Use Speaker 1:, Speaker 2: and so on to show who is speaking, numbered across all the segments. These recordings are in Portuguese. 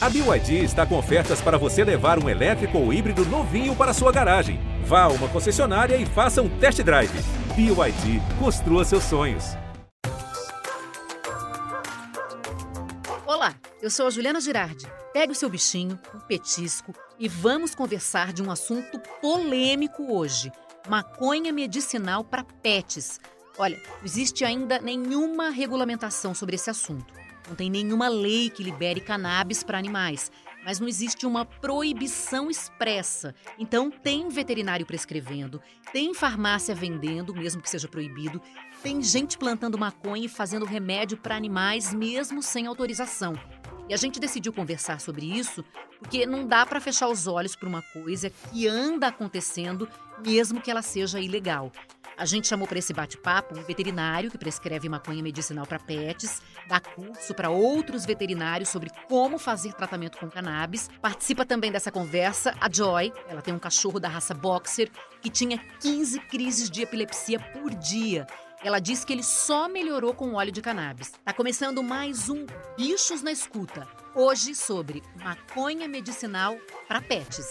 Speaker 1: A BYD está com ofertas para você levar um elétrico ou híbrido novinho para sua garagem. Vá a uma concessionária e faça um test drive. BYD, construa seus sonhos.
Speaker 2: Olá, eu sou a Juliana Girardi. Pegue o seu bichinho, um petisco e vamos conversar de um assunto polêmico hoje: maconha medicinal para pets. Olha, existe ainda nenhuma regulamentação sobre esse assunto. Não tem nenhuma lei que libere cannabis para animais, mas não existe uma proibição expressa. Então, tem veterinário prescrevendo, tem farmácia vendendo, mesmo que seja proibido, tem gente plantando maconha e fazendo remédio para animais, mesmo sem autorização. E a gente decidiu conversar sobre isso porque não dá para fechar os olhos para uma coisa que anda acontecendo, mesmo que ela seja ilegal. A gente chamou para esse bate-papo um veterinário que prescreve maconha medicinal para pets, dá curso para outros veterinários sobre como fazer tratamento com cannabis. Participa também dessa conversa a Joy. Ela tem um cachorro da raça Boxer que tinha 15 crises de epilepsia por dia. Ela diz que ele só melhorou com óleo de cannabis. Tá começando mais um Bichos na Escuta. Hoje sobre maconha medicinal para pets.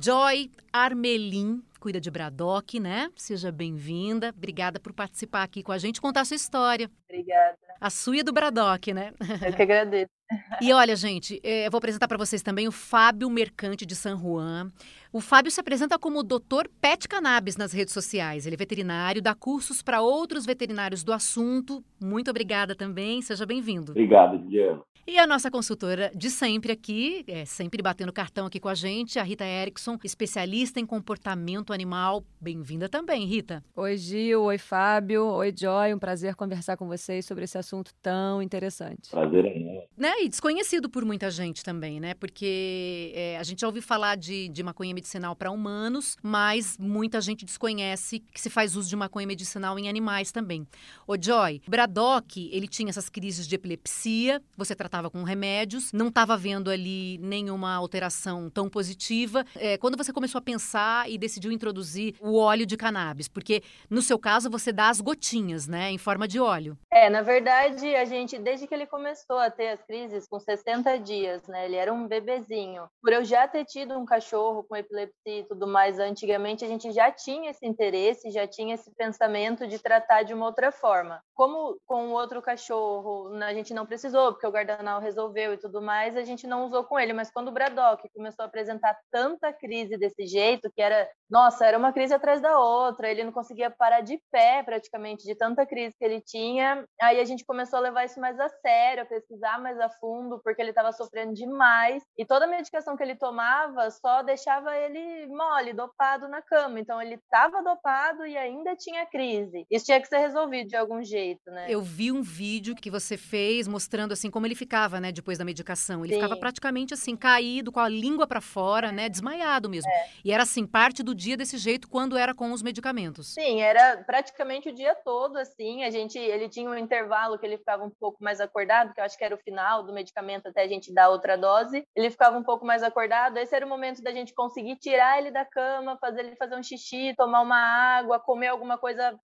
Speaker 2: Joy Armelin cuida de Braddock, né? Seja bem-vinda. Obrigada por participar aqui com a gente, contar a sua história.
Speaker 3: Obrigada.
Speaker 2: A sua e do Braddock, né?
Speaker 3: Eu que agradeço.
Speaker 2: E olha, gente, eh, eu vou apresentar para vocês também o Fábio Mercante de San Juan. O Fábio se apresenta como Dr. Pet Cannabis nas redes sociais. Ele é veterinário, dá cursos para outros veterinários do assunto. Muito obrigada também, seja bem-vindo.
Speaker 4: Obrigado, Guilherme.
Speaker 2: E a nossa consultora de sempre aqui, é, sempre batendo cartão aqui com a gente, a Rita Erickson, especialista em comportamento animal. Bem-vinda também, Rita.
Speaker 5: Oi, Gil. Oi, Fábio. Oi, Joy. Um prazer conversar com vocês sobre esse assunto tão interessante.
Speaker 4: Prazer é meu.
Speaker 2: Né? E desconhecido por muita gente também, né? Porque é, a gente já ouviu falar de, de maconha medicinal para humanos, mas muita gente desconhece que se faz uso de maconha medicinal em animais também. O Joy, Braddock, ele tinha essas crises de epilepsia, você tratava com remédios, não estava vendo ali nenhuma alteração tão positiva. É, quando você começou a pensar e decidiu introduzir o óleo de cannabis? Porque no seu caso você dá as gotinhas, né, em forma de óleo.
Speaker 3: É, na verdade, a gente, desde que ele começou a ter as crises com 60 dias, né, ele era um bebezinho. Por eu já ter tido um cachorro com epilepsia e tudo mais antigamente, a gente já tinha esse interesse, já tinha esse pensamento de tratar de uma outra forma. Como com o outro cachorro, a gente não precisou, porque o guardanapo resolveu e tudo mais, a gente não usou com ele. Mas quando o Braddock começou a apresentar tanta crise desse jeito, que era, nossa, era uma crise atrás da outra, ele não conseguia parar de pé praticamente, de tanta crise que ele tinha. Aí a gente começou a levar isso mais a sério, a pesquisar mais a fundo, porque ele estava sofrendo demais. E toda a medicação que ele tomava só deixava ele mole, dopado na cama. Então ele estava dopado e ainda tinha crise. Isso tinha que ser resolvido de algum jeito, né?
Speaker 2: Eu vi um vídeo que você fez mostrando assim como ele ficava né, depois da medicação. Ele Sim. ficava praticamente assim, caído, com a língua para fora, né, desmaiado mesmo. É. E era assim, parte do dia desse jeito quando era com os medicamentos.
Speaker 3: Sim, era praticamente o dia todo assim. A gente, ele tinha um intervalo que ele ficava um pouco mais acordado, que eu acho que era o final do medicamento até a gente dar outra dose. Ele ficava um pouco mais acordado. Esse era o momento da gente conseguir tirar ele da cama, fazer ele fazer um xixi, tomar uma água, comer alguma coisa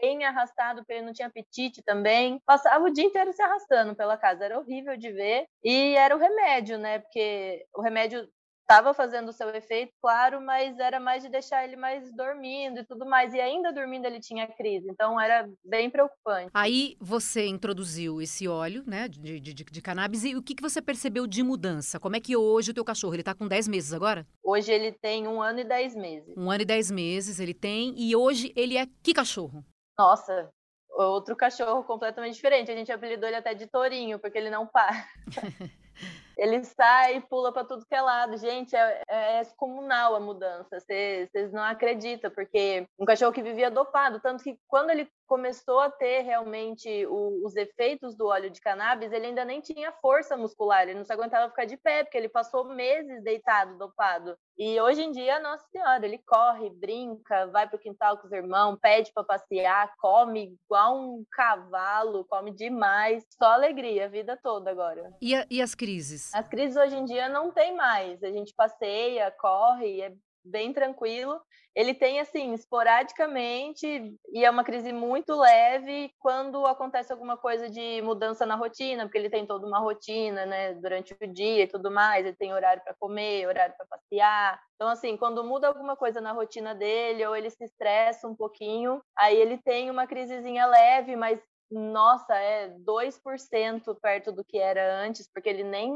Speaker 3: bem arrastado, porque ele não tinha apetite também. Passava o dia inteiro se arrastando pela casa, era horrível de ver. E era o remédio, né? Porque o remédio estava fazendo o seu efeito, claro, mas era mais de deixar ele mais dormindo e tudo mais. E ainda dormindo ele tinha crise, então era bem preocupante.
Speaker 2: Aí você introduziu esse óleo, né, de, de, de cannabis, e o que, que você percebeu de mudança? Como é que hoje o teu cachorro, ele tá com 10 meses agora?
Speaker 3: Hoje ele tem um ano e 10 meses.
Speaker 2: Um ano e 10 meses ele tem, e hoje ele é que cachorro?
Speaker 3: Nossa, outro cachorro completamente diferente. A gente apelidou ele até de Torinho, porque ele não para. ele sai e pula para tudo que é lado. Gente, é, é comunal a mudança. Vocês não acreditam, porque um cachorro que vivia dopado, tanto que quando ele começou a ter realmente o, os efeitos do óleo de cannabis, ele ainda nem tinha força muscular, ele não se aguentava ficar de pé, porque ele passou meses deitado, dopado. E hoje em dia, nossa senhora, ele corre, brinca, vai pro quintal com os irmãos, pede para passear, come igual um cavalo, come demais, só alegria a vida toda agora.
Speaker 2: E, a, e as crises?
Speaker 3: As crises hoje em dia não tem mais, a gente passeia, corre, é bem tranquilo. Ele tem, assim, esporadicamente, e é uma crise muito leve quando acontece alguma coisa de mudança na rotina, porque ele tem toda uma rotina, né, durante o dia e tudo mais. Ele tem horário para comer, horário para passear. Então, assim, quando muda alguma coisa na rotina dele, ou ele se estressa um pouquinho, aí ele tem uma crisezinha leve, mas nossa, é 2% perto do que era antes, porque ele nem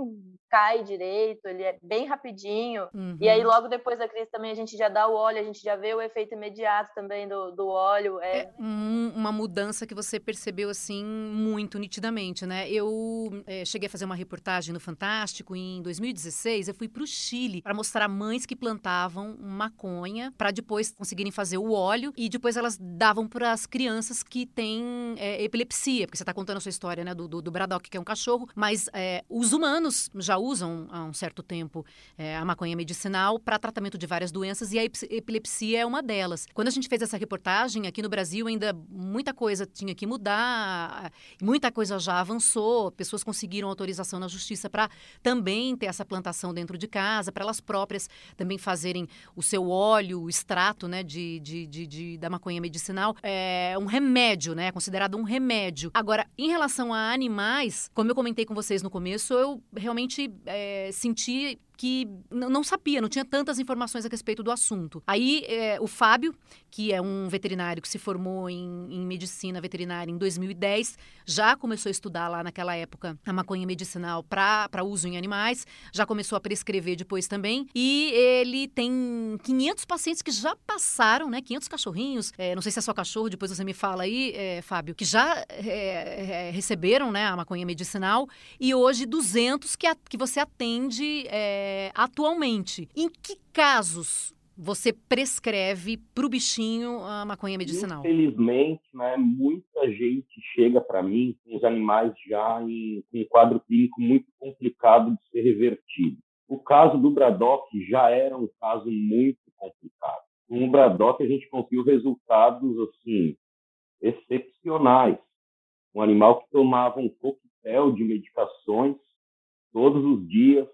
Speaker 3: cai direito, ele é bem rapidinho. Uhum. E aí, uhum. logo depois da crise também, a gente já dá o óleo, a gente já vê o efeito imediato também do, do óleo. É... é
Speaker 2: uma mudança que você percebeu, assim, muito nitidamente, né? Eu é, cheguei a fazer uma reportagem no Fantástico em 2016, eu fui para o Chile para mostrar mães que plantavam maconha para depois conseguirem fazer o óleo e depois elas davam para as crianças que têm é, epilepsia, porque você está contando a sua história, né, do, do, do Braddock, que é um cachorro, mas é, os humanos já usam há um certo tempo é, a maconha medicinal para tratamento de várias doenças e a epilepsia é uma delas. Quando a gente fez essa reportagem aqui no Brasil, ainda muita coisa tinha que mudar, muita coisa já avançou, pessoas conseguiram autorização na justiça para também ter essa plantação dentro de casa, para elas próprias também fazerem o seu óleo, o extrato né, de, de, de, de da maconha medicinal. É um remédio, né? É considerado um remédio remédio. Agora, em relação a animais, como eu comentei com vocês no começo, eu realmente é, senti que não sabia, não tinha tantas informações a respeito do assunto. Aí é, o Fábio, que é um veterinário que se formou em, em, medicina veterinária em 2010, já começou a estudar lá naquela época a maconha medicinal para uso em animais, já começou a prescrever depois também. E ele tem 500 pacientes que já passaram, né? 500 cachorrinhos, é, não sei se é só cachorro, depois você me fala aí, é, Fábio, que já é, receberam né, a maconha medicinal e hoje 200 que, a, que você atende é, é, atualmente. Em que casos você prescreve para o bichinho a maconha medicinal?
Speaker 4: Infelizmente, né, muita gente chega para mim com os animais já em, em um quadro clínico muito complicado de ser revertido. O caso do Braddock já era um caso muito complicado. Com o Braddock, a gente conseguiu resultados assim excepcionais. Um animal que tomava um coquetel de medicações todos os dias,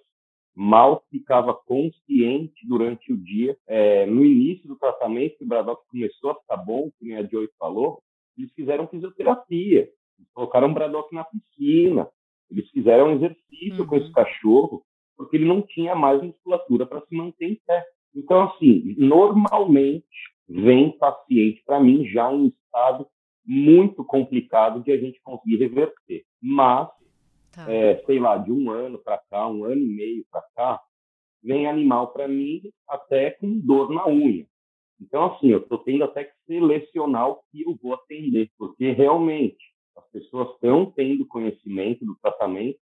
Speaker 4: mal ficava consciente durante o dia. É, no início do tratamento, que o Braddock começou a ficar bom, que a Joy falou, eles fizeram fisioterapia, eles colocaram o Braddock na piscina, eles fizeram exercício uhum. com esse uhum. cachorro, porque ele não tinha mais musculatura para se manter em pé. Então, assim, normalmente vem paciente para mim já em estado muito complicado de a gente conseguir reverter. Mas Tá. É, sei lá, de um ano para cá, um ano e meio para cá, vem animal para mim até com dor na unha. Então, assim, eu estou tendo até que selecionar o que eu vou atender, porque realmente as pessoas estão tendo conhecimento do tratamento,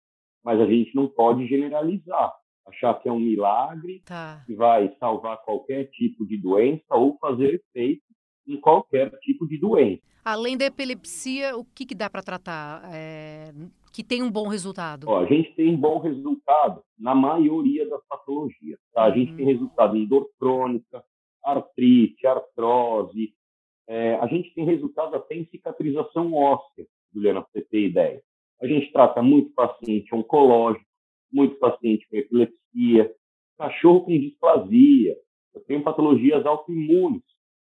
Speaker 4: mas a gente não pode generalizar, achar que é um milagre tá. que vai salvar qualquer tipo de doença ou fazer efeito em qualquer tipo de doença.
Speaker 2: Além da epilepsia, o que, que dá para tratar é, que tem um bom resultado?
Speaker 4: Ó, a gente tem um bom resultado na maioria das patologias. Tá? A gente tem uhum. resultado em dor crônica, artrite, artrose. É, a gente tem resultado até em cicatrização óssea, Juliana, para você ter ideia. A gente trata muito paciente oncológico, muito paciente com epilepsia, cachorro com displasia. Eu tenho patologias autoimunes,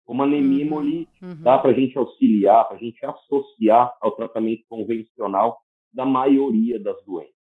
Speaker 4: como anemia uhum. hemolítica. Uhum. Dá para a gente auxiliar, para a gente associar ao tratamento convencional da maioria das doenças.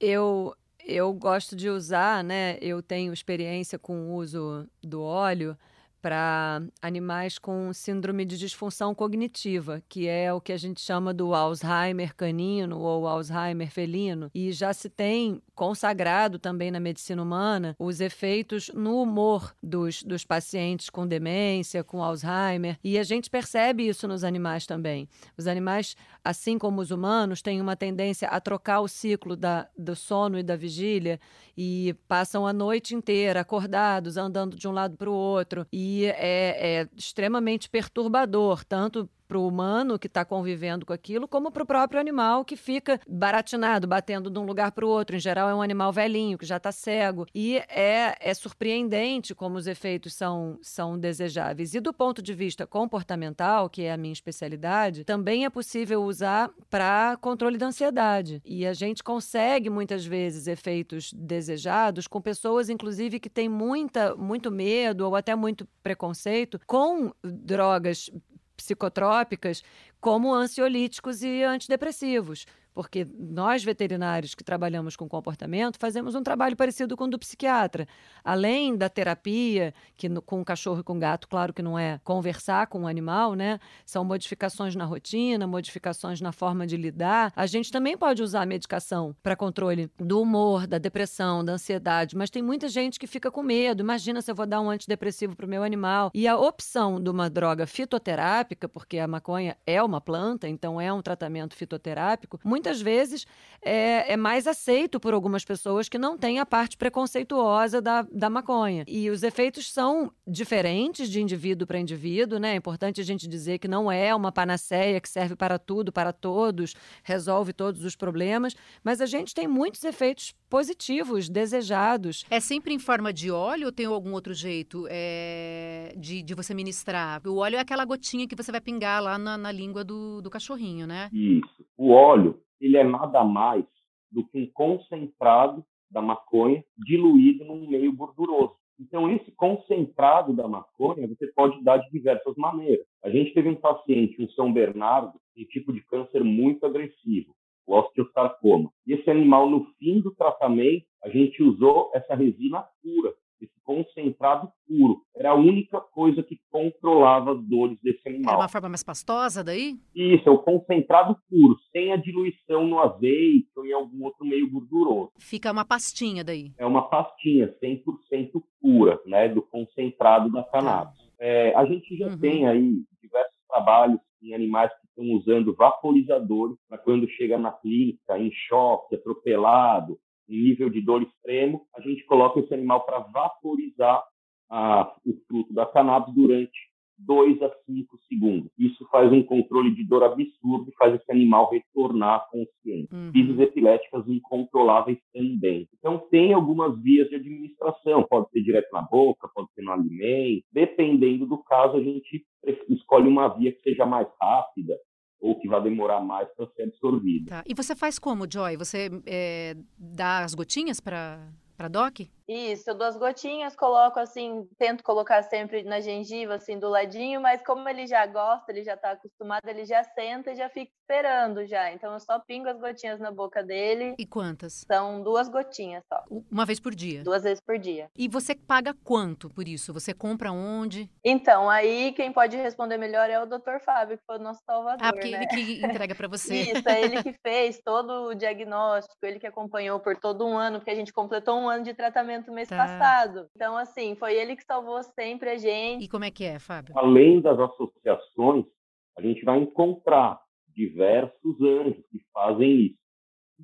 Speaker 5: Eu, eu gosto de usar, né? Eu tenho experiência com o uso do óleo para animais com síndrome de disfunção cognitiva, que é o que a gente chama do Alzheimer canino ou Alzheimer felino. E já se tem consagrado também na medicina humana os efeitos no humor dos, dos pacientes com demência, com Alzheimer. E a gente percebe isso nos animais também. Os animais, assim como os humanos, têm uma tendência a trocar o ciclo da, do sono e da vigília e passam a noite inteira acordados, andando de um lado para o outro. E é, é extremamente perturbador, tanto para o humano que está convivendo com aquilo, como para o próprio animal que fica baratinado, batendo de um lugar para o outro. Em geral, é um animal velhinho que já está cego. E é, é surpreendente como os efeitos são, são desejáveis. E do ponto de vista comportamental, que é a minha especialidade, também é possível usar para controle da ansiedade. E a gente consegue muitas vezes efeitos desejados com pessoas, inclusive, que têm muita, muito medo ou até muito preconceito com drogas psicotrópicas como ansiolíticos e antidepressivos porque nós veterinários que trabalhamos com comportamento fazemos um trabalho parecido com o do psiquiatra. Além da terapia, que no, com cachorro e com gato, claro que não é conversar com o animal, né? São modificações na rotina, modificações na forma de lidar. A gente também pode usar a medicação para controle do humor, da depressão, da ansiedade, mas tem muita gente que fica com medo. Imagina se eu vou dar um antidepressivo para o meu animal. E a opção de uma droga fitoterápica, porque a maconha é uma planta, então é um tratamento fitoterápico, muitas vezes é, é, mais aceito por algumas pessoas que não têm a parte preconceituosa da, da maconha. E os efeitos são diferentes de indivíduo para indivíduo, né? É importante a gente dizer que não é uma panaceia que serve para tudo, para todos, resolve todos os problemas, mas a gente tem muitos efeitos positivos, desejados.
Speaker 2: É sempre em forma de óleo ou tem algum outro jeito é, de, de você ministrar? O óleo é aquela gotinha que você vai pingar lá na, na língua do, do cachorrinho, né?
Speaker 4: Isso. O óleo ele é nada mais do que um concentrado da maconha diluído num meio gorduroso. Então, esse concentrado da maconha você pode dar de diversas maneiras. A gente teve um paciente, um São Bernardo, um tipo de câncer muito agressivo, o osteosarcoma. E esse animal, no fim do tratamento, a gente usou essa resina pura esse concentrado puro. Era a única coisa que controlava as dores desse animal.
Speaker 2: Era uma forma mais pastosa daí?
Speaker 4: Isso, é o concentrado puro, sem a diluição no azeite ou em algum outro meio gorduroso.
Speaker 2: Fica uma pastinha daí?
Speaker 4: É uma pastinha 100% pura, né, do concentrado da cannabis. Ah. É, a gente já uhum. tem aí diversos trabalhos em animais que estão usando vaporizadores para quando chega na clínica em choque, atropelado, nível de dor extremo, a gente coloca esse animal para vaporizar a, o fruto da cannabis durante 2 a 5 segundos. Isso faz um controle de dor absurdo e faz esse animal retornar consciente. Uhum. Crises epiléticas incontroláveis também. Então, tem algumas vias de administração. Pode ser direto na boca, pode ser no alimento. Dependendo do caso, a gente escolhe uma via que seja mais rápida, ou que vai demorar mais para ser absorvida.
Speaker 2: Tá. E você faz como, Joy? Você é, dá as gotinhas para para DOC?
Speaker 3: Isso, eu dou as gotinhas, coloco assim, tento colocar sempre na gengiva, assim, do ladinho, mas como ele já gosta, ele já está acostumado, ele já senta e já fica esperando já. Então eu só pingo as gotinhas na boca dele.
Speaker 2: E quantas?
Speaker 3: São duas gotinhas só.
Speaker 2: Uma vez por dia?
Speaker 3: Duas vezes por dia.
Speaker 2: E você paga quanto por isso? Você compra onde?
Speaker 3: Então, aí quem pode responder melhor é o Dr. Fábio, que foi o nosso salvador,
Speaker 2: Ah, porque
Speaker 3: né?
Speaker 2: ele que entrega para você.
Speaker 3: Isso, é ele que fez todo o diagnóstico, ele que acompanhou por todo um ano, porque a gente completou um ano de tratamento mês tá. passado. Então, assim, foi ele que salvou sempre a gente.
Speaker 2: E como é que é, Fábio?
Speaker 4: Além das associações, a gente vai encontrar diversos anjos que fazem isso.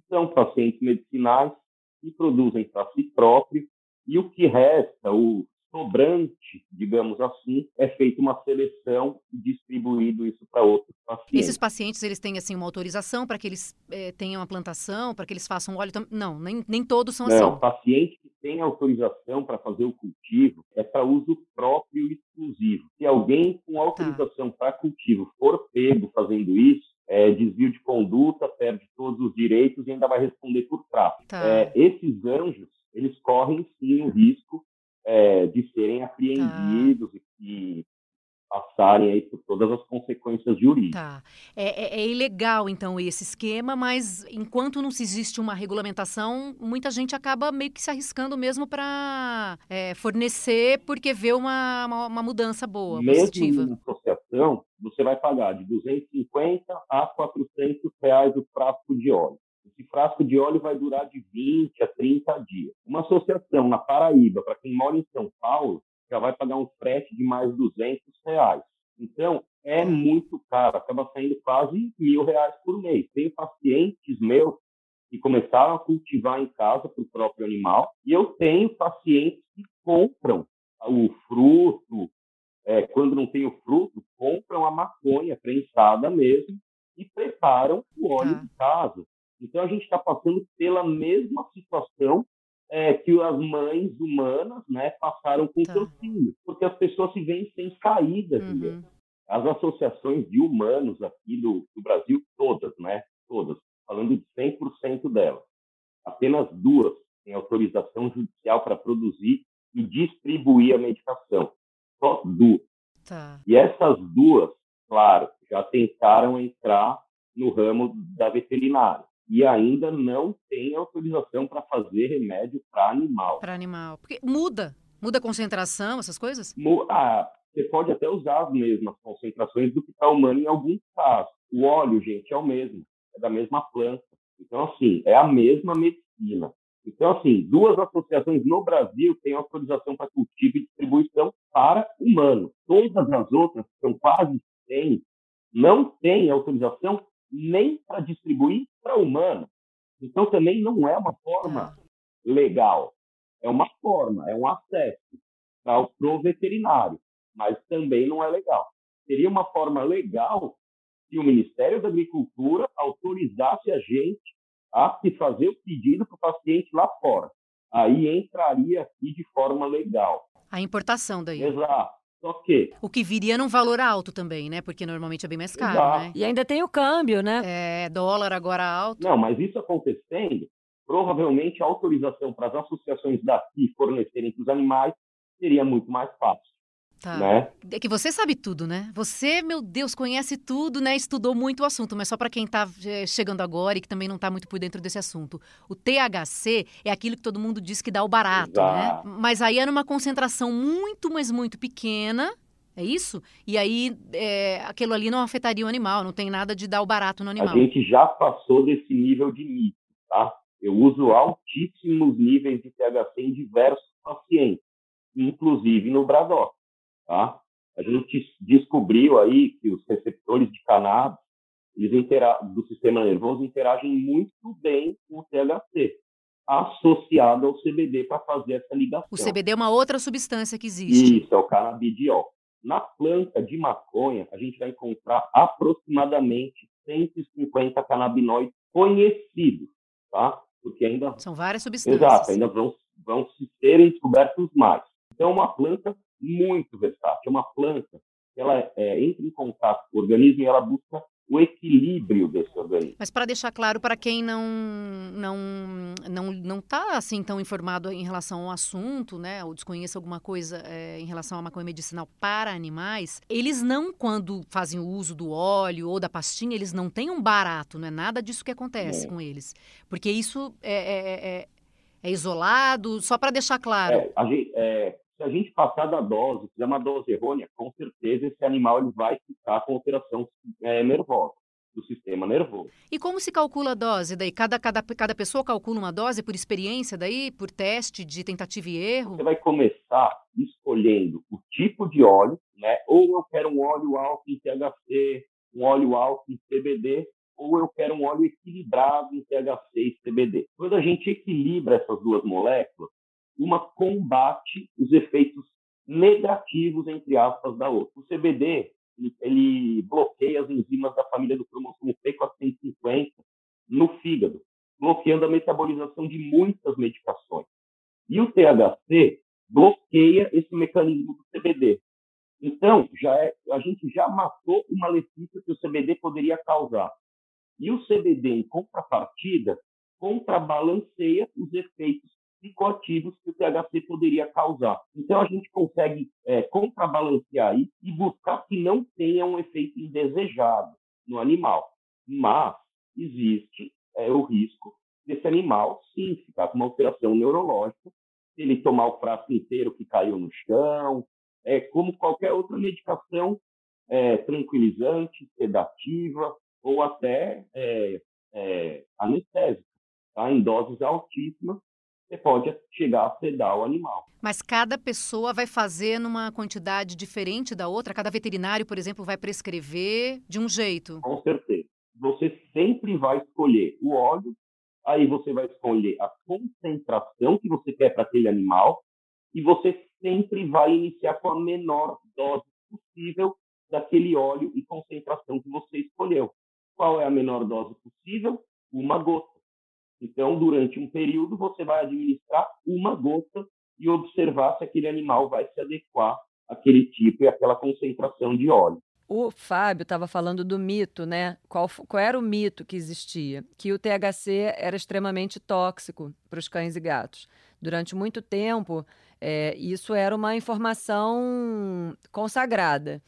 Speaker 4: São pacientes medicinais que produzem para si próprio e o que resta, o sobrante, digamos assim, é feita uma seleção e distribuído isso para outros pacientes.
Speaker 2: Esses pacientes, eles têm, assim, uma autorização para que eles é, tenham uma plantação, para que eles façam óleo? Não, nem, nem todos são
Speaker 4: Não,
Speaker 2: assim.
Speaker 4: Não, paciente que tem autorização para fazer o cultivo é para uso próprio e exclusivo. Se alguém com tá. autorização tá. para cultivo for pego fazendo isso, é, desvio de conduta, perde todos os direitos e ainda vai responder por tráfico. Tá. É, esses anjos, eles correm sim o risco é, de serem apreendidos tá. e, e passarem aí por todas as consequências jurídicas.
Speaker 2: Tá. É, é, é, ilegal, então, esse esquema, mas enquanto não se existe uma regulamentação, muita gente acaba meio que se arriscando mesmo para é, fornecer porque vê uma, uma, uma mudança boa,
Speaker 4: mesmo
Speaker 2: positiva.
Speaker 4: Mesmo associação, você vai pagar de 250 a 400 reais o frasco de óleo. Esse frasco de óleo vai durar de 20 a 30 dias. Uma associação na Paraíba, para quem mora em São Paulo, já vai pagar um frete de mais 200 reais. Então, é muito caro, acaba saindo quase mil reais por mês. Tenho pacientes meus que começaram a cultivar em casa para o próprio animal, e eu tenho pacientes que compram o fruto, é, quando não tem o fruto, compram a maconha prensada mesmo e preparam o óleo ah. de casa. Então a gente está passando pela mesma situação é, que as mães humanas né, passaram com tá. seus filhos, porque as pessoas se veem sem saída. Uhum. As associações de humanos aqui do, do Brasil, todas, né? Todas, falando de 100% delas, apenas duas têm autorização judicial para produzir e distribuir a medicação. Só duas. Tá. E essas duas, claro, já tentaram entrar no ramo da veterinária e ainda não tem autorização para fazer remédio para animal.
Speaker 2: Para animal. Porque muda. Muda a concentração, essas coisas?
Speaker 4: Ah, você pode até usar as mesmas concentrações do que para humano em alguns casos. O óleo, gente, é o mesmo. É da mesma planta. Então, assim, é a mesma medicina. Então, assim, duas associações no Brasil têm autorização para cultivo e distribuição para humanos. Todas as outras, são quase 100, não têm autorização nem para distribuir para humano. Então, também não é uma forma tá. legal. É uma forma, é um acesso para o veterinário, mas também não é legal. Seria uma forma legal se o Ministério da Agricultura autorizasse a gente a se fazer o pedido para o paciente lá fora. Aí entraria aqui de forma legal.
Speaker 2: A importação daí.
Speaker 4: Exato. Só que.
Speaker 2: O que viria num valor alto também, né? Porque normalmente é bem mais caro, Exato. né?
Speaker 5: E ainda tem o câmbio, né?
Speaker 2: É, dólar agora alto.
Speaker 4: Não, mas isso acontecendo, provavelmente a autorização para as associações daqui fornecerem para os animais seria muito mais fácil. Tá. Né?
Speaker 2: É que você sabe tudo, né? Você, meu Deus, conhece tudo, né? Estudou muito o assunto, mas só para quem está é, chegando agora e que também não está muito por dentro desse assunto. O THC é aquilo que todo mundo diz que dá o barato, né? Exato. né? Mas aí é numa concentração muito, mas muito pequena. É isso? E aí, é, aquilo ali não afetaria o animal, não tem nada de dar o barato no animal.
Speaker 4: A gente já passou desse nível de mito, tá? Eu uso altíssimos níveis de THC em diversos pacientes, inclusive no Bradox. Tá? A gente descobriu aí que os receptores de cannabis eles do sistema nervoso interagem muito bem com o THC, associado ao CBD para fazer essa ligação.
Speaker 2: O CBD é uma outra substância que existe.
Speaker 4: Isso, é o canabidiol. Na planta de maconha, a gente vai encontrar aproximadamente 150 canabinoides conhecidos, tá? Porque ainda...
Speaker 2: São várias substâncias.
Speaker 4: Exato, ainda vão, vão se serem descobertos mais. Então, uma planta muito versátil. É uma planta que ela é, entra em contato com o organismo e ela busca o equilíbrio desse organismo.
Speaker 2: Mas para deixar claro para quem não não não não está assim tão informado em relação ao assunto, né, ou desconhece alguma coisa é, em relação à maconha medicinal para animais, eles não quando fazem o uso do óleo ou da pastinha, eles não têm um barato, não é nada disso que acontece é. com eles, porque isso é, é, é, é isolado, só para deixar claro.
Speaker 4: É, a gente, é, se a gente passar da dose, fizer uma dose errônea, com certeza esse animal ele vai ficar com alteração é, nervosa do sistema nervoso.
Speaker 2: E como se calcula a dose daí? Cada, cada, cada pessoa calcula uma dose por experiência daí, por teste de tentativa e erro?
Speaker 4: Você vai começar escolhendo o tipo de óleo, né? Ou eu quero um óleo alto em THC, um óleo alto em CBD, ou eu quero um óleo equilibrado em THC e CBD. Quando a gente equilibra essas duas moléculas, uma combate os efeitos negativos, entre aspas, da outra. O CBD, ele, bloqueia as enzimas da família do cromossomo P450 no fígado, bloqueando a metabolização de muitas medicações. E o THC bloqueia esse mecanismo do CBD. Então, já é, a gente já matou uma malefício que o CBD poderia causar. E o CBD, em contrapartida, contrabalanceia os efeitos psicoativos que o THC poderia causar. Então, a gente consegue é, contrabalancear e buscar que não tenha um efeito indesejado no animal. Mas existe é, o risco desse animal, sim, ficar com uma alteração neurológica, se ele tomar o frasco inteiro que caiu no chão, é como qualquer outra medicação é, tranquilizante, sedativa ou até é, é, anestésica, tá? em doses altíssimas, você pode chegar a sedar o animal.
Speaker 2: Mas cada pessoa vai fazer numa quantidade diferente da outra? Cada veterinário, por exemplo, vai prescrever de um jeito?
Speaker 4: Com certeza. Você sempre vai escolher o óleo, aí você vai escolher a concentração que você quer para aquele animal, e você sempre vai iniciar com a menor dose possível daquele óleo e concentração que você escolheu. Qual é a menor dose possível? Uma gota. Então, durante um período, você vai administrar uma gota e observar se aquele animal vai se adequar àquele tipo e àquela concentração de óleo.
Speaker 5: O Fábio estava falando do mito, né? Qual, qual, era o mito que existia? Que o THC era extremamente tóxico para os cães e gatos. Durante muito tempo, é, isso era uma informação consagrada.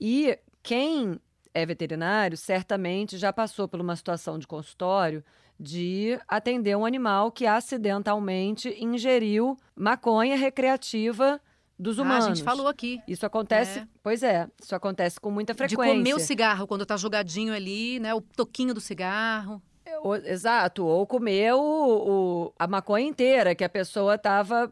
Speaker 5: E quem é veterinário certamente já passou por uma situação de consultório de atender um animal que acidentalmente ingeriu maconha recreativa dos humanos.
Speaker 2: Ah, a gente falou aqui.
Speaker 5: Isso acontece, é. pois é, isso acontece com muita frequência.
Speaker 2: De comer o cigarro quando tá jogadinho ali, né, o toquinho do cigarro.
Speaker 5: O, exato, ou comer o, o, a maconha inteira que a pessoa estava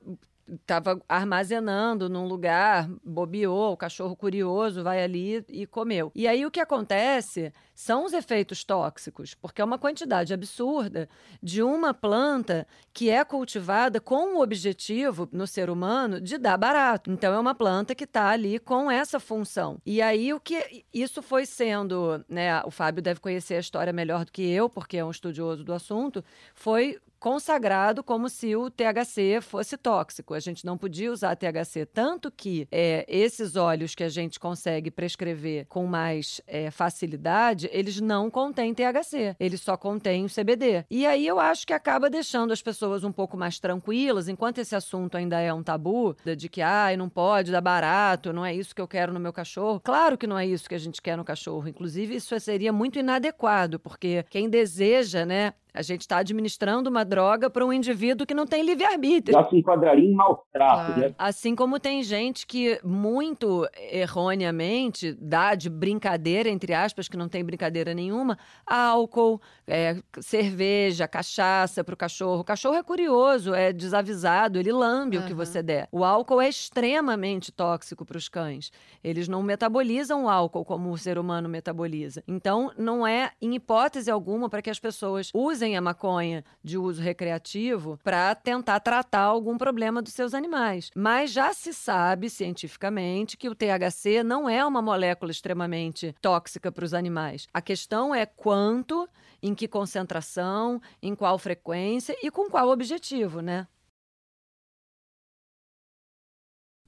Speaker 5: estava armazenando num lugar, bobeou, o cachorro curioso vai ali e comeu. E aí o que acontece são os efeitos tóxicos, porque é uma quantidade absurda de uma planta que é cultivada com o objetivo no ser humano de dar barato. Então é uma planta que está ali com essa função. E aí o que isso foi sendo, né, o Fábio deve conhecer a história melhor do que eu, porque é um estudioso do assunto, foi consagrado como se o THC fosse tóxico. A gente não podia usar THC, tanto que é, esses óleos que a gente consegue prescrever com mais é, facilidade, eles não contêm THC, eles só contêm o CBD. E aí eu acho que acaba deixando as pessoas um pouco mais tranquilas, enquanto esse assunto ainda é um tabu, de que, ah, não pode dar barato, não é isso que eu quero no meu cachorro. Claro que não é isso que a gente quer no cachorro. Inclusive, isso seria muito inadequado, porque quem deseja, né, a gente está administrando uma droga para um indivíduo que não tem livre-arbítrio.
Speaker 4: Já se enquadraria em maltrato, né?
Speaker 5: Assim como tem gente que, muito erroneamente, dá de brincadeira, entre aspas, que não tem brincadeira nenhuma, álcool, é, cerveja, cachaça para o cachorro. O cachorro é curioso, é desavisado, ele lambe uhum. o que você der. O álcool é extremamente tóxico para os cães. Eles não metabolizam o álcool como o ser humano metaboliza. Então, não é, em hipótese alguma, para que as pessoas usem usem a maconha de uso recreativo para tentar tratar algum problema dos seus animais. Mas já se sabe cientificamente que o THC não é uma molécula extremamente tóxica para os animais. A questão é quanto, em que concentração, em qual frequência e com qual objetivo, né?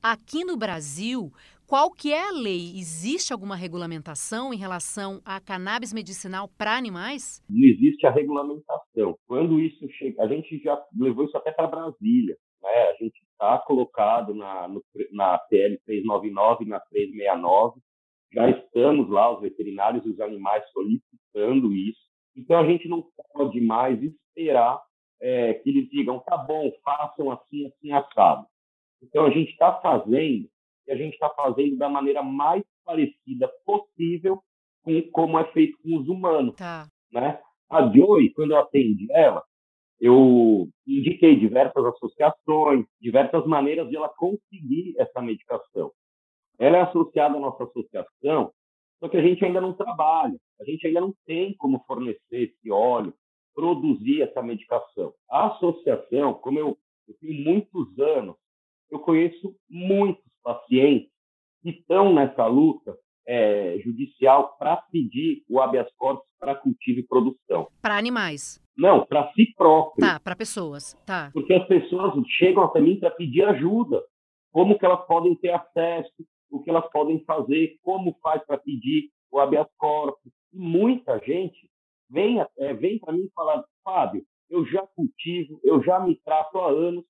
Speaker 2: Aqui no Brasil, qual que é a lei? Existe alguma regulamentação em relação a cannabis medicinal para animais?
Speaker 4: Não existe a regulamentação. Quando isso chega, a gente já levou isso até para Brasília. Né? A gente está colocado na, no, na PL 399 na 369. Já estamos lá, os veterinários e os animais solicitando isso. Então a gente não pode mais esperar é, que eles digam, tá bom, façam assim, assim, assado. Então, a gente está fazendo, e a gente está fazendo da maneira mais parecida possível com como é feito com os humanos. Tá. Né? A Joy, quando eu atendi ela, eu indiquei diversas associações, diversas maneiras de ela conseguir essa medicação. Ela é associada à nossa associação, só que a gente ainda não trabalha, a gente ainda não tem como fornecer esse óleo, produzir essa medicação. A associação, como eu, eu tenho muitos anos eu conheço muitos pacientes que estão nessa luta é, judicial para pedir o habeas corpus para cultivo e produção.
Speaker 2: Para animais?
Speaker 4: Não, para si próprio.
Speaker 2: Tá, para pessoas. Tá.
Speaker 4: Porque as pessoas chegam até mim para pedir ajuda. Como que elas podem ter acesso, o que elas podem fazer, como faz para pedir o habeas corpus. E muita gente vem, é, vem para mim e fala, Fábio, eu já cultivo, eu já me trato há anos,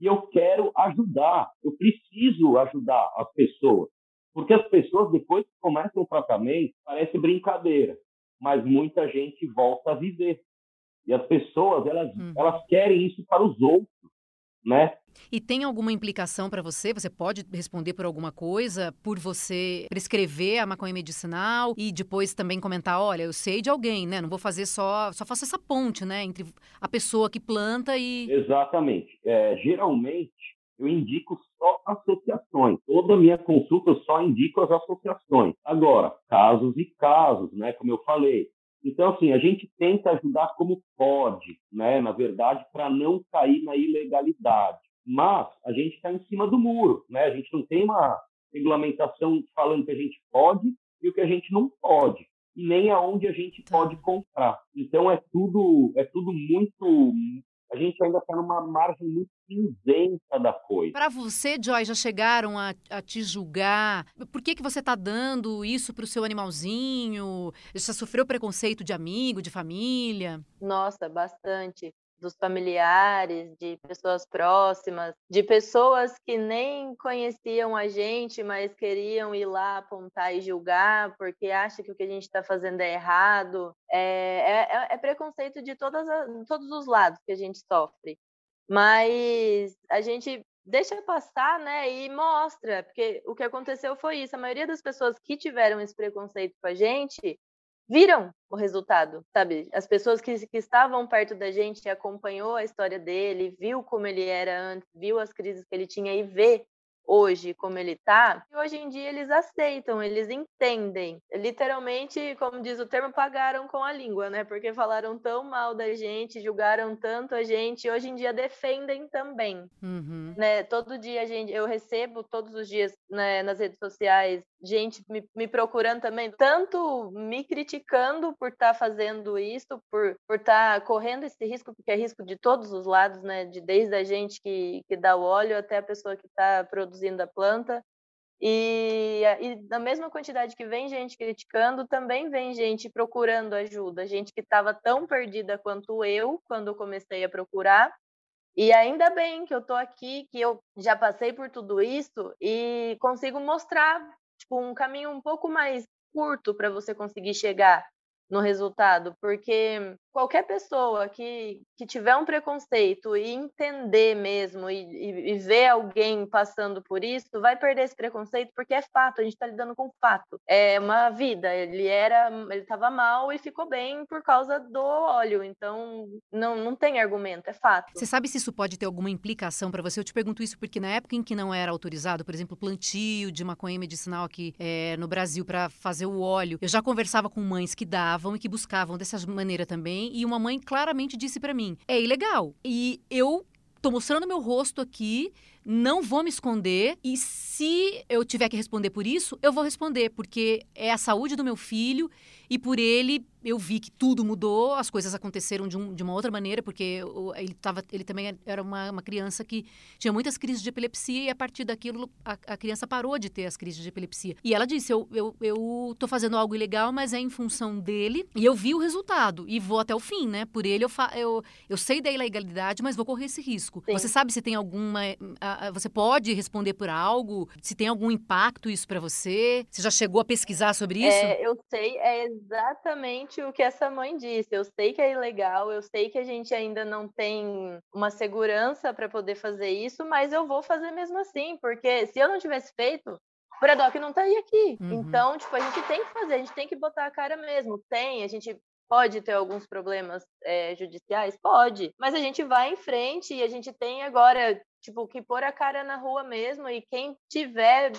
Speaker 4: e eu quero ajudar, eu preciso ajudar as pessoas. Porque as pessoas, depois que começam o tratamento, parece brincadeira, mas muita gente volta a viver. E as pessoas, elas, uhum. elas querem isso para os outros né?
Speaker 2: E tem alguma implicação para você? Você pode responder por alguma coisa, por você prescrever a maconha medicinal e depois também comentar, olha, eu sei de alguém, né? Não vou fazer só, só faço essa ponte, né, entre a pessoa que planta e
Speaker 4: Exatamente. É, geralmente eu indico só associações. Toda a minha consulta eu só indico as associações. Agora, casos e casos, né? Como eu falei, então, assim, a gente tenta ajudar como pode, né? Na verdade, para não cair na ilegalidade. Mas a gente está em cima do muro, né? A gente não tem uma, regulamentação falando que a gente pode e o que a gente não pode e nem aonde a gente tá. pode comprar. Então é tudo é tudo muito a gente ainda está numa margem muito cinzenta da coisa.
Speaker 2: Para você, Joy, já chegaram a, a, te julgar? Por que, que você está dando isso para o seu animalzinho? Você sofreu preconceito de amigo, de família?
Speaker 3: Nossa, bastante dos familiares, de pessoas próximas, de pessoas que nem conheciam a gente, mas queriam ir lá apontar e julgar porque acha que o que a gente está fazendo é errado. É, é, é preconceito de todas todos os lados que a gente sofre. Mas a gente deixa passar, né, e mostra, porque o que aconteceu foi isso. A maioria das pessoas que tiveram esse preconceito com a gente viram o resultado, sabe? As pessoas que, que estavam perto da gente acompanhou a história dele, viu como ele era antes, viu as crises que ele tinha e vê hoje como ele está, e hoje em dia eles aceitam, eles entendem. Literalmente, como diz o termo, pagaram com a língua, né? Porque falaram tão mal da gente, julgaram tanto a gente, e hoje em dia defendem também. Uhum. Né? Todo dia a gente, eu recebo todos os dias né, nas redes sociais gente me, me, procurando também, tanto me criticando por estar tá fazendo isso, por por estar tá correndo esse risco, porque é risco de todos os lados, né? De desde a gente que, que dá o óleo até a pessoa que está produzindo a planta. E, e na mesma quantidade que vem gente criticando, também vem gente procurando ajuda, gente que estava tão perdida quanto eu quando comecei a procurar. E ainda bem que eu estou aqui, que eu já passei por tudo isso e consigo mostrar tipo, um caminho um pouco mais curto para você conseguir chegar no resultado, porque qualquer pessoa que, que tiver um preconceito e entender mesmo e, e, e, ver alguém passando por isso, vai perder esse preconceito porque é fato, a gente está lidando com fato. É uma vida, ele era, ele estava mal e ficou bem por causa do óleo, então não, não tem argumento, é fato.
Speaker 2: Você sabe se isso pode ter alguma implicação para você? Eu te pergunto isso porque na época em que não era autorizado, por exemplo, plantio de maconha medicinal aqui é, no Brasil para fazer o óleo, eu já conversava com mães que davam e que buscavam dessa maneira também e uma mãe claramente disse para mim: é ilegal. E eu tô mostrando meu rosto aqui, não vou me esconder e se eu tiver que responder por isso, eu vou responder, porque é a saúde do meu filho e por ele eu vi que tudo mudou, as coisas aconteceram de, um, de uma outra maneira, porque ele, tava, ele também era uma, uma, criança que tinha muitas crises de epilepsia e a partir daquilo a, a criança parou de ter as crises de epilepsia. E ela disse: eu, eu, eu tô fazendo algo ilegal, mas é em função dele e eu vi o resultado e vou até o fim, né? Por ele eu, fa, eu, eu sei da ilegalidade, mas vou correr esse risco. Sim. Você sabe se tem alguma. Você pode responder por algo? Se tem algum impacto isso para você? Você já chegou a pesquisar sobre isso?
Speaker 3: É, eu sei, é exatamente o que essa mãe disse. Eu sei que é ilegal, eu sei que a gente ainda não tem uma segurança para poder fazer isso, mas eu vou fazer mesmo assim, porque se eu não tivesse feito, o Bradock não estaria aqui. Uhum. Então, tipo, a gente tem que fazer, a gente tem que botar a cara mesmo. Tem, a gente pode ter alguns problemas é, judiciais? Pode, mas a gente vai em frente e a gente tem agora, tipo, que pôr a cara na rua mesmo e quem tiver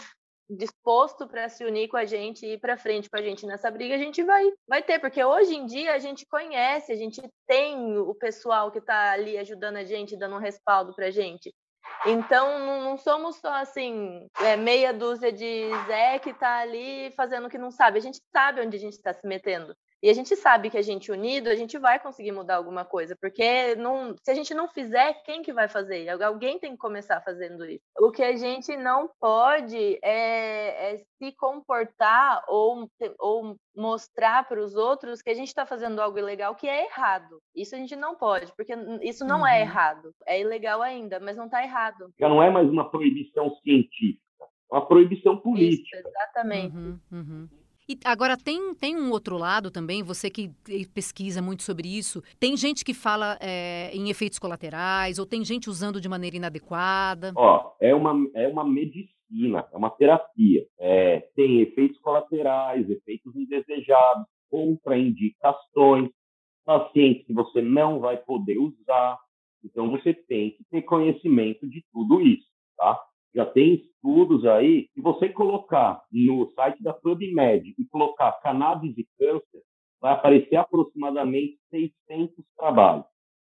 Speaker 3: disposto para se unir com a gente e ir para frente com a gente nessa briga, a gente vai, vai ter, porque hoje em dia a gente conhece, a gente tem o pessoal que está ali ajudando a gente, dando um respaldo para a gente. Então, não, somos só assim, é, meia dúzia de Zé que está ali fazendo o que não sabe. A gente sabe onde a gente está se metendo. E a gente sabe que a gente unido, a gente vai conseguir mudar alguma coisa, porque não, se a gente não fizer, quem que vai fazer? Alguém tem que começar fazendo isso. O que a gente não pode é, é se comportar ou, ou mostrar para os outros que a gente está fazendo algo ilegal que é errado. Isso a gente não pode, porque isso não é uhum. é errado. É ilegal ainda, mas não está errado.
Speaker 4: Já não é mais uma proibição científica, é uma proibição política.
Speaker 3: Isso, exatamente. Uhum, uhum.
Speaker 2: E agora tem, tem um outro lado também, você que pesquisa muito sobre isso. Tem gente que fala é, em efeitos colaterais, ou tem gente usando de maneira inadequada.
Speaker 4: Ó, é uma, é uma medicina, é uma terapia. É, tem efeitos colaterais, efeitos indesejados, contraindicações, pacientes que você não vai poder usar. Então você tem que ter conhecimento de tudo isso, tá? Já tem estudos aí, se você colocar no site da PubMed e colocar cannabis e câncer, vai aparecer aproximadamente 600 trabalhos.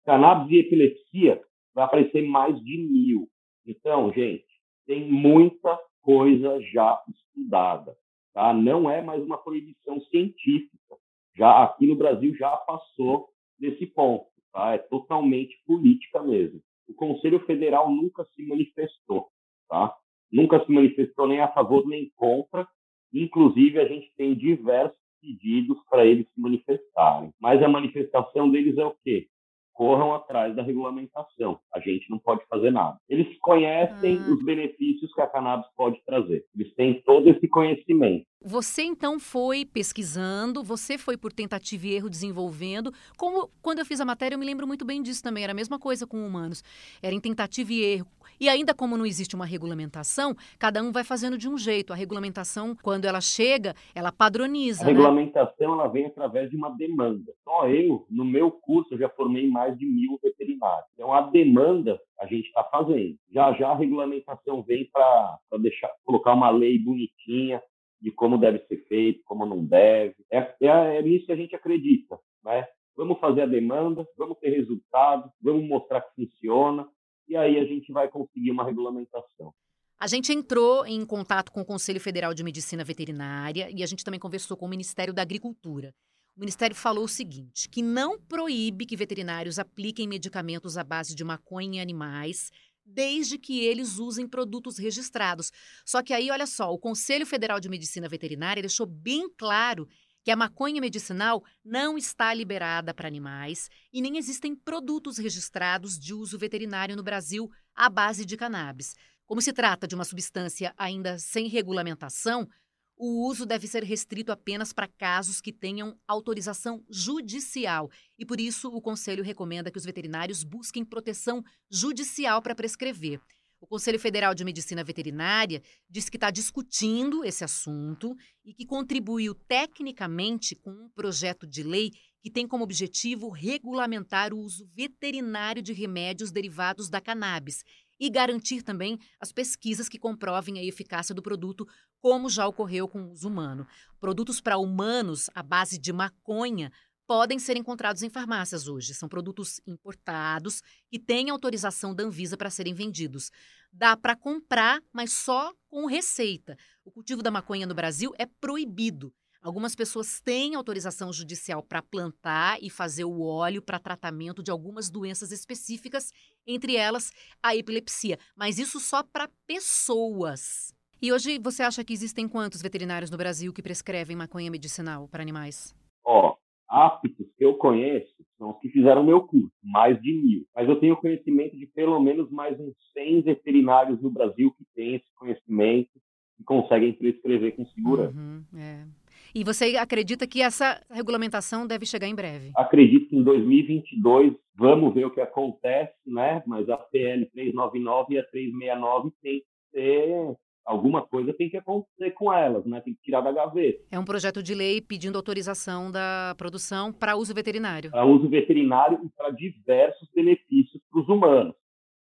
Speaker 4: Cannabis e epilepsia vai aparecer mais de mil. Então, gente, tem muita coisa já estudada, tá? Não é mais uma proibição científica. Já aqui no Brasil já passou desse ponto, tá? É totalmente política mesmo. O Conselho Federal nunca se manifestou, tá? Nunca se manifestou nem a favor nem contra. Inclusive, a gente tem diversos pedidos para eles se manifestarem. Mas a manifestação deles é o quê? corram atrás da regulamentação. A gente não pode fazer nada. Eles conhecem ah. os benefícios que a cannabis pode trazer. Eles têm todo esse conhecimento.
Speaker 2: Você então foi pesquisando, você foi por tentativa e erro desenvolvendo. Como quando eu fiz a matéria, eu me lembro muito bem disso também. Era a mesma coisa com humanos. Era em tentativa e erro. E ainda como não existe uma regulamentação, cada um vai fazendo de um jeito. A regulamentação, quando ela chega, ela padroniza.
Speaker 4: A né? regulamentação ela vem através de uma demanda. Só eu, no meu curso, eu já formei mais de mil veterinários. Então a demanda a gente está fazendo. Já já a regulamentação vem para deixar colocar uma lei bonitinha de como deve ser feito, como não deve. É, é, é nisso que a gente acredita, né? Vamos fazer a demanda, vamos ter resultado, vamos mostrar que funciona, e aí a gente vai conseguir uma regulamentação.
Speaker 2: A gente entrou em contato com o Conselho Federal de Medicina Veterinária e a gente também conversou com o Ministério da Agricultura. O Ministério falou o seguinte: que não proíbe que veterinários apliquem medicamentos à base de maconha em animais, desde que eles usem produtos registrados. Só que aí, olha só, o Conselho Federal de Medicina Veterinária deixou bem claro que a maconha medicinal não está liberada para animais e nem existem produtos registrados de uso veterinário no Brasil à base de cannabis. Como se trata de uma substância ainda sem regulamentação, o uso deve ser restrito apenas para casos que tenham autorização judicial. E por isso, o Conselho recomenda que os veterinários busquem proteção judicial para prescrever. O Conselho Federal de Medicina Veterinária disse que está discutindo esse assunto e que contribuiu tecnicamente com um projeto de lei que tem como objetivo regulamentar o uso veterinário de remédios derivados da cannabis e garantir também as pesquisas que comprovem a eficácia do produto, como já ocorreu com o uso humano. Produtos para humanos à base de maconha podem ser encontrados em farmácias hoje. São produtos importados que têm autorização da Anvisa para serem vendidos. Dá para comprar, mas só com receita. O cultivo da maconha no Brasil é proibido. Algumas pessoas têm autorização judicial para plantar e fazer o óleo para tratamento de algumas doenças específicas, entre elas a epilepsia, mas isso só para pessoas. E hoje você acha que existem quantos veterinários no Brasil que prescrevem maconha medicinal para animais?
Speaker 4: Ó, oh, aptos que eu conheço são os que fizeram meu curso, mais de mil. Mas eu tenho conhecimento de pelo menos mais uns 100 veterinários no Brasil que têm esse conhecimento e conseguem prescrever com segurança.
Speaker 2: Uhum, é. E você acredita que essa regulamentação deve chegar em breve?
Speaker 4: Acredito que em 2022 vamos ver o que acontece, né? Mas a PL 399 e a 369 tem que ser alguma coisa tem que acontecer com elas, né? Tem que tirar da gaveta.
Speaker 2: É um projeto de lei pedindo autorização da produção para uso veterinário.
Speaker 4: Para uso veterinário e para diversos benefícios para os humanos.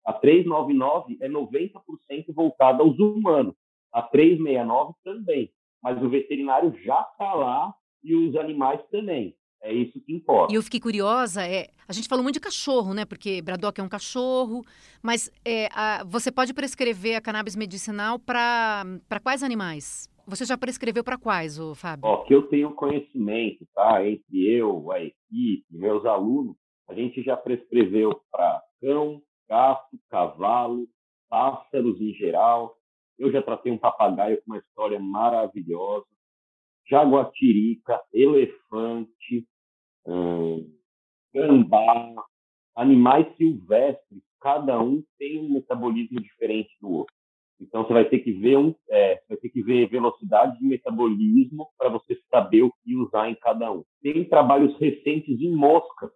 Speaker 4: A 399 é 90% voltada aos humanos. A 369 também. Mas o veterinário já está lá e os animais também. É isso que importa.
Speaker 2: E eu fiquei curiosa, é, a gente falou muito de cachorro, né? Porque Braddock é um cachorro, mas é, a, você pode prescrever a cannabis medicinal para quais animais? Você já prescreveu para quais, o Fábio?
Speaker 4: Ó, que eu tenho conhecimento, tá? Entre eu, a equipe, meus alunos, a gente já prescreveu para cão, gato, cavalo, pássaros em geral. Eu já tratei um papagaio com uma história maravilhosa. Jaguatirica, elefante, hum, gambá, animais silvestres, cada um tem um metabolismo diferente do outro. Então você vai ter que ver um, é, vai ter que ver velocidade de metabolismo para você saber o que usar em cada um. Tem trabalhos recentes em moscas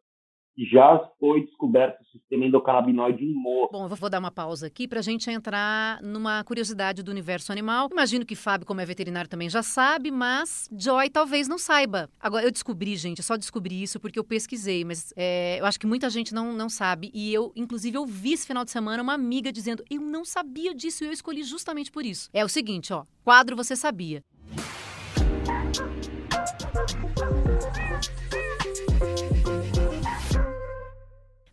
Speaker 4: já foi descoberto o sistema endocannabinoide em moço.
Speaker 2: Bom, eu vou dar uma pausa aqui para a gente entrar numa curiosidade do universo animal. Imagino que Fábio, como é veterinário, também já sabe, mas Joy talvez não saiba. Agora, eu descobri, gente, eu só descobri isso porque eu pesquisei, mas é, eu acho que muita gente não, não sabe. E eu, inclusive, ouvi esse final de semana uma amiga dizendo: eu não sabia disso e eu escolhi justamente por isso. É o seguinte, ó, quadro Você Sabia.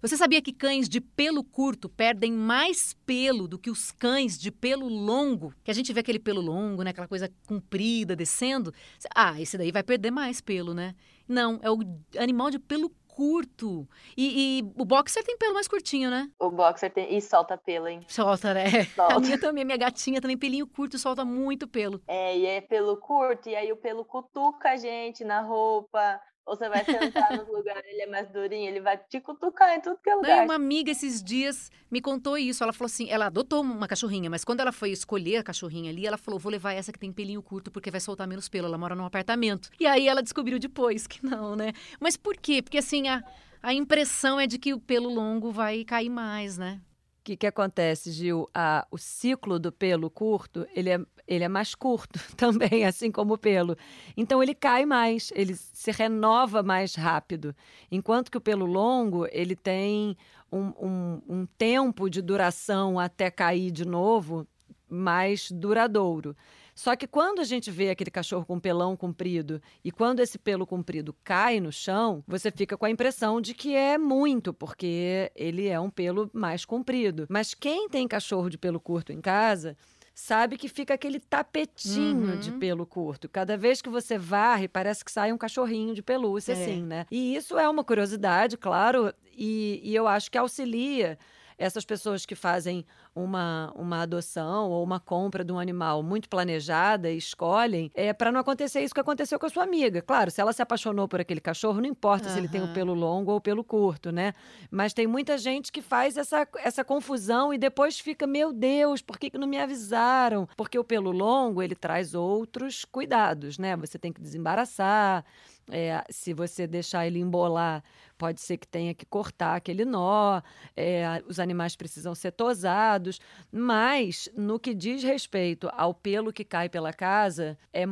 Speaker 2: Você sabia que cães de pelo curto perdem mais pelo do que os cães de pelo longo? Que a gente vê aquele pelo longo, né? Aquela coisa comprida descendo. Ah, esse daí vai perder mais pelo, né? Não, é o animal de pelo curto. E, e, o boxer tem pelo mais curtinho, né?
Speaker 3: O boxer tem. E solta pelo, hein?
Speaker 2: Solta, né? Solta. A minha também, minha gatinha também, pelinho curto, solta muito pelo.
Speaker 3: É, e é pelo curto, e aí o pelo cutuca a gente na roupa. Ou você vai sentar no lugar, ele é mais durinho, ele vai te cutucar em tudo que é lugar.
Speaker 2: Não, uma amiga esses dias me contou isso. Ela falou assim: ela adotou uma cachorrinha, mas quando ela foi escolher a cachorrinha ali, ela falou: vou levar essa que tem pelinho curto porque vai soltar menos pelo. Ela mora num apartamento. E aí ela descobriu depois que não, né? Mas por quê? Porque assim, a, a impressão é de que o pelo longo vai cair mais, né?
Speaker 5: O que, que acontece, Gil? A, o ciclo do pelo curto, ele é, ele é mais curto também, assim como o pelo. Então ele cai mais, ele se renova mais rápido. Enquanto que o pelo longo, ele tem um, um, um tempo de duração até cair de novo mais duradouro. Só que quando a gente vê aquele cachorro com pelão comprido e quando esse pelo comprido cai no chão, você fica com a impressão de que é muito, porque ele é um pelo mais comprido. Mas quem tem cachorro de pelo curto em casa sabe que fica aquele tapetinho uhum. de pelo curto. Cada vez que você varre, parece que sai um cachorrinho de pelúcia, é. assim, né? E isso é uma curiosidade, claro, e, e eu acho que auxilia essas pessoas que fazem uma, uma adoção ou uma compra de um animal muito planejada e escolhem, é para não acontecer isso que aconteceu com a sua amiga. Claro, se ela se apaixonou por aquele cachorro, não importa uhum. se ele tem o pelo longo ou o pelo curto, né? Mas tem muita gente que faz essa, essa confusão e depois fica, meu Deus, por que, que não me avisaram? Porque o pelo longo, ele traz outros cuidados, né? Você tem que desembaraçar, é, se você deixar ele embolar, pode ser que tenha que cortar aquele nó, é, os animais precisam ser tosados, mas no que diz respeito ao pelo que cai pela casa, é,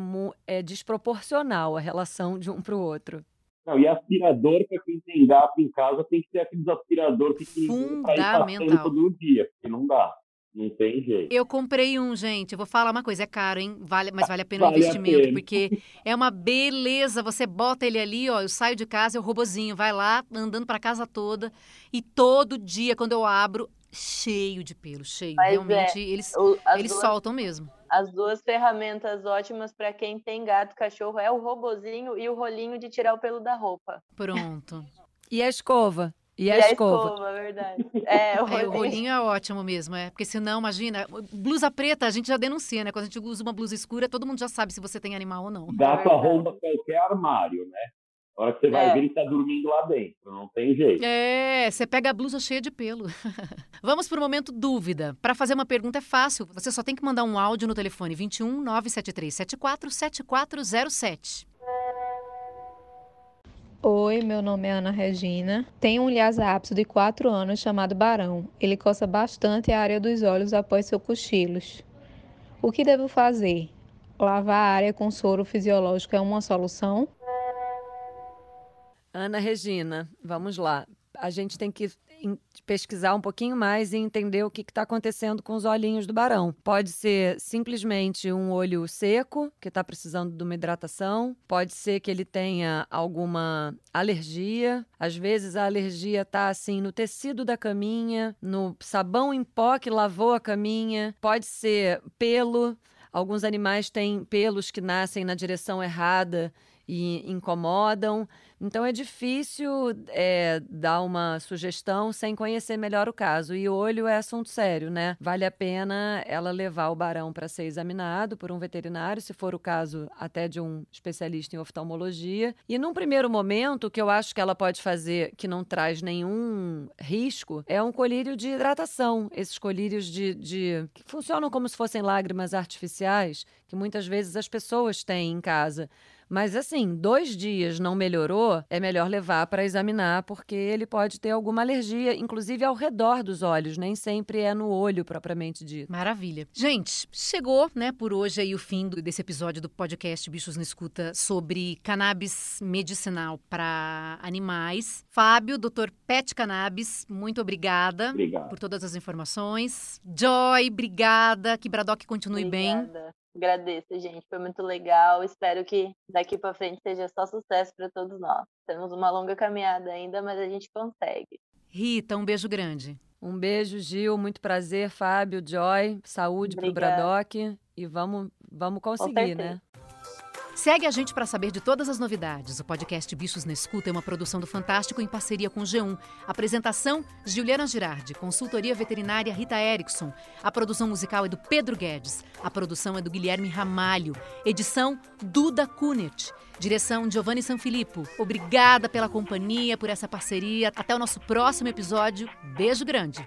Speaker 5: é desproporcional a relação de um para o outro.
Speaker 4: Não, e aspirador, para quem tem gato em casa, tem que ter aqueles aspirador que ir passando todo dia, porque não dá. Não tem jeito.
Speaker 2: Eu comprei um, gente. Eu vou falar uma coisa, é caro, hein? Vale, mas vale a pena vale o investimento, pena. porque é uma beleza. Você bota ele ali, ó. Eu saio de casa, é o robozinho vai lá, andando para casa toda. E todo dia, quando eu abro, cheio de pelo, cheio. Mas Realmente, é, eles, o, eles duas, soltam mesmo.
Speaker 3: As duas ferramentas ótimas para quem tem gato cachorro é o robozinho e o rolinho de tirar o pelo da roupa.
Speaker 2: Pronto.
Speaker 5: e a escova?
Speaker 3: E a, e escova. a escova, verdade. É,
Speaker 2: o, é, o rolinho é ótimo mesmo, é. Porque senão, imagina, blusa preta a gente já denuncia, né? Quando a gente usa uma blusa escura, todo mundo já sabe se você tem animal ou não.
Speaker 4: Gato é arromba qualquer armário, né? A hora que você vai é. ver, ele tá dormindo lá dentro, não tem jeito.
Speaker 2: É, você pega a blusa cheia de pelo. Vamos para o momento dúvida. Para fazer uma pergunta é fácil, você só tem que mandar um áudio no telefone 21 973 74 7407.
Speaker 6: Oi, meu nome é Ana Regina. Tenho um Lhasa de 4 anos chamado Barão. Ele coça bastante a área dos olhos após seus cochilos. O que devo fazer? Lavar a área com soro fisiológico é uma solução?
Speaker 5: Ana Regina, vamos lá. A gente tem que pesquisar um pouquinho mais e entender o que está acontecendo com os olhinhos do barão. Pode ser simplesmente um olho seco, que está precisando de uma hidratação. Pode ser que ele tenha alguma alergia. Às vezes a alergia está assim no tecido da caminha, no sabão em pó que lavou a caminha. Pode ser pelo. Alguns animais têm pelos que nascem na direção errada e incomodam. Então é difícil é, dar uma sugestão sem conhecer melhor o caso. E olho é assunto sério, né? Vale a pena ela levar o barão para ser examinado por um veterinário, se for o caso até de um especialista em oftalmologia. E num primeiro momento, o que eu acho que ela pode fazer que não traz nenhum risco é um colírio de hidratação. Esses colírios de, de que funcionam como se fossem lágrimas artificiais, que muitas vezes as pessoas têm em casa. Mas assim, dois dias não melhorou, é melhor levar para examinar, porque ele pode ter alguma alergia, inclusive ao redor dos olhos, nem sempre é no olho propriamente dito.
Speaker 2: Maravilha. Gente, chegou, né, por hoje aí o fim desse episódio do podcast Bichos na Escuta sobre cannabis medicinal para animais. Fábio, doutor Pet Cannabis, muito obrigada
Speaker 4: Obrigado.
Speaker 2: por todas as informações. Joy, obrigada. Que Bradock continue
Speaker 3: obrigada.
Speaker 2: bem.
Speaker 3: Agradeço, gente. Foi muito legal. Espero que daqui para frente seja só sucesso para todos nós. Temos uma longa caminhada ainda, mas a gente consegue.
Speaker 2: Rita, um beijo grande.
Speaker 5: Um beijo, Gil. Muito prazer, Fábio, Joy. Saúde para o Bradock. E vamos, vamos conseguir, né?
Speaker 2: Segue a gente para saber de todas as novidades. O podcast Bichos na Escuta é uma produção do Fantástico em parceria com o G1. Apresentação: Juliana Girardi. Consultoria veterinária Rita Erickson. A produção musical é do Pedro Guedes. A produção é do Guilherme Ramalho. Edição: Duda Kunert. Direção: Giovanni Sanfilippo. Obrigada pela companhia, por essa parceria. Até o nosso próximo episódio. Beijo grande.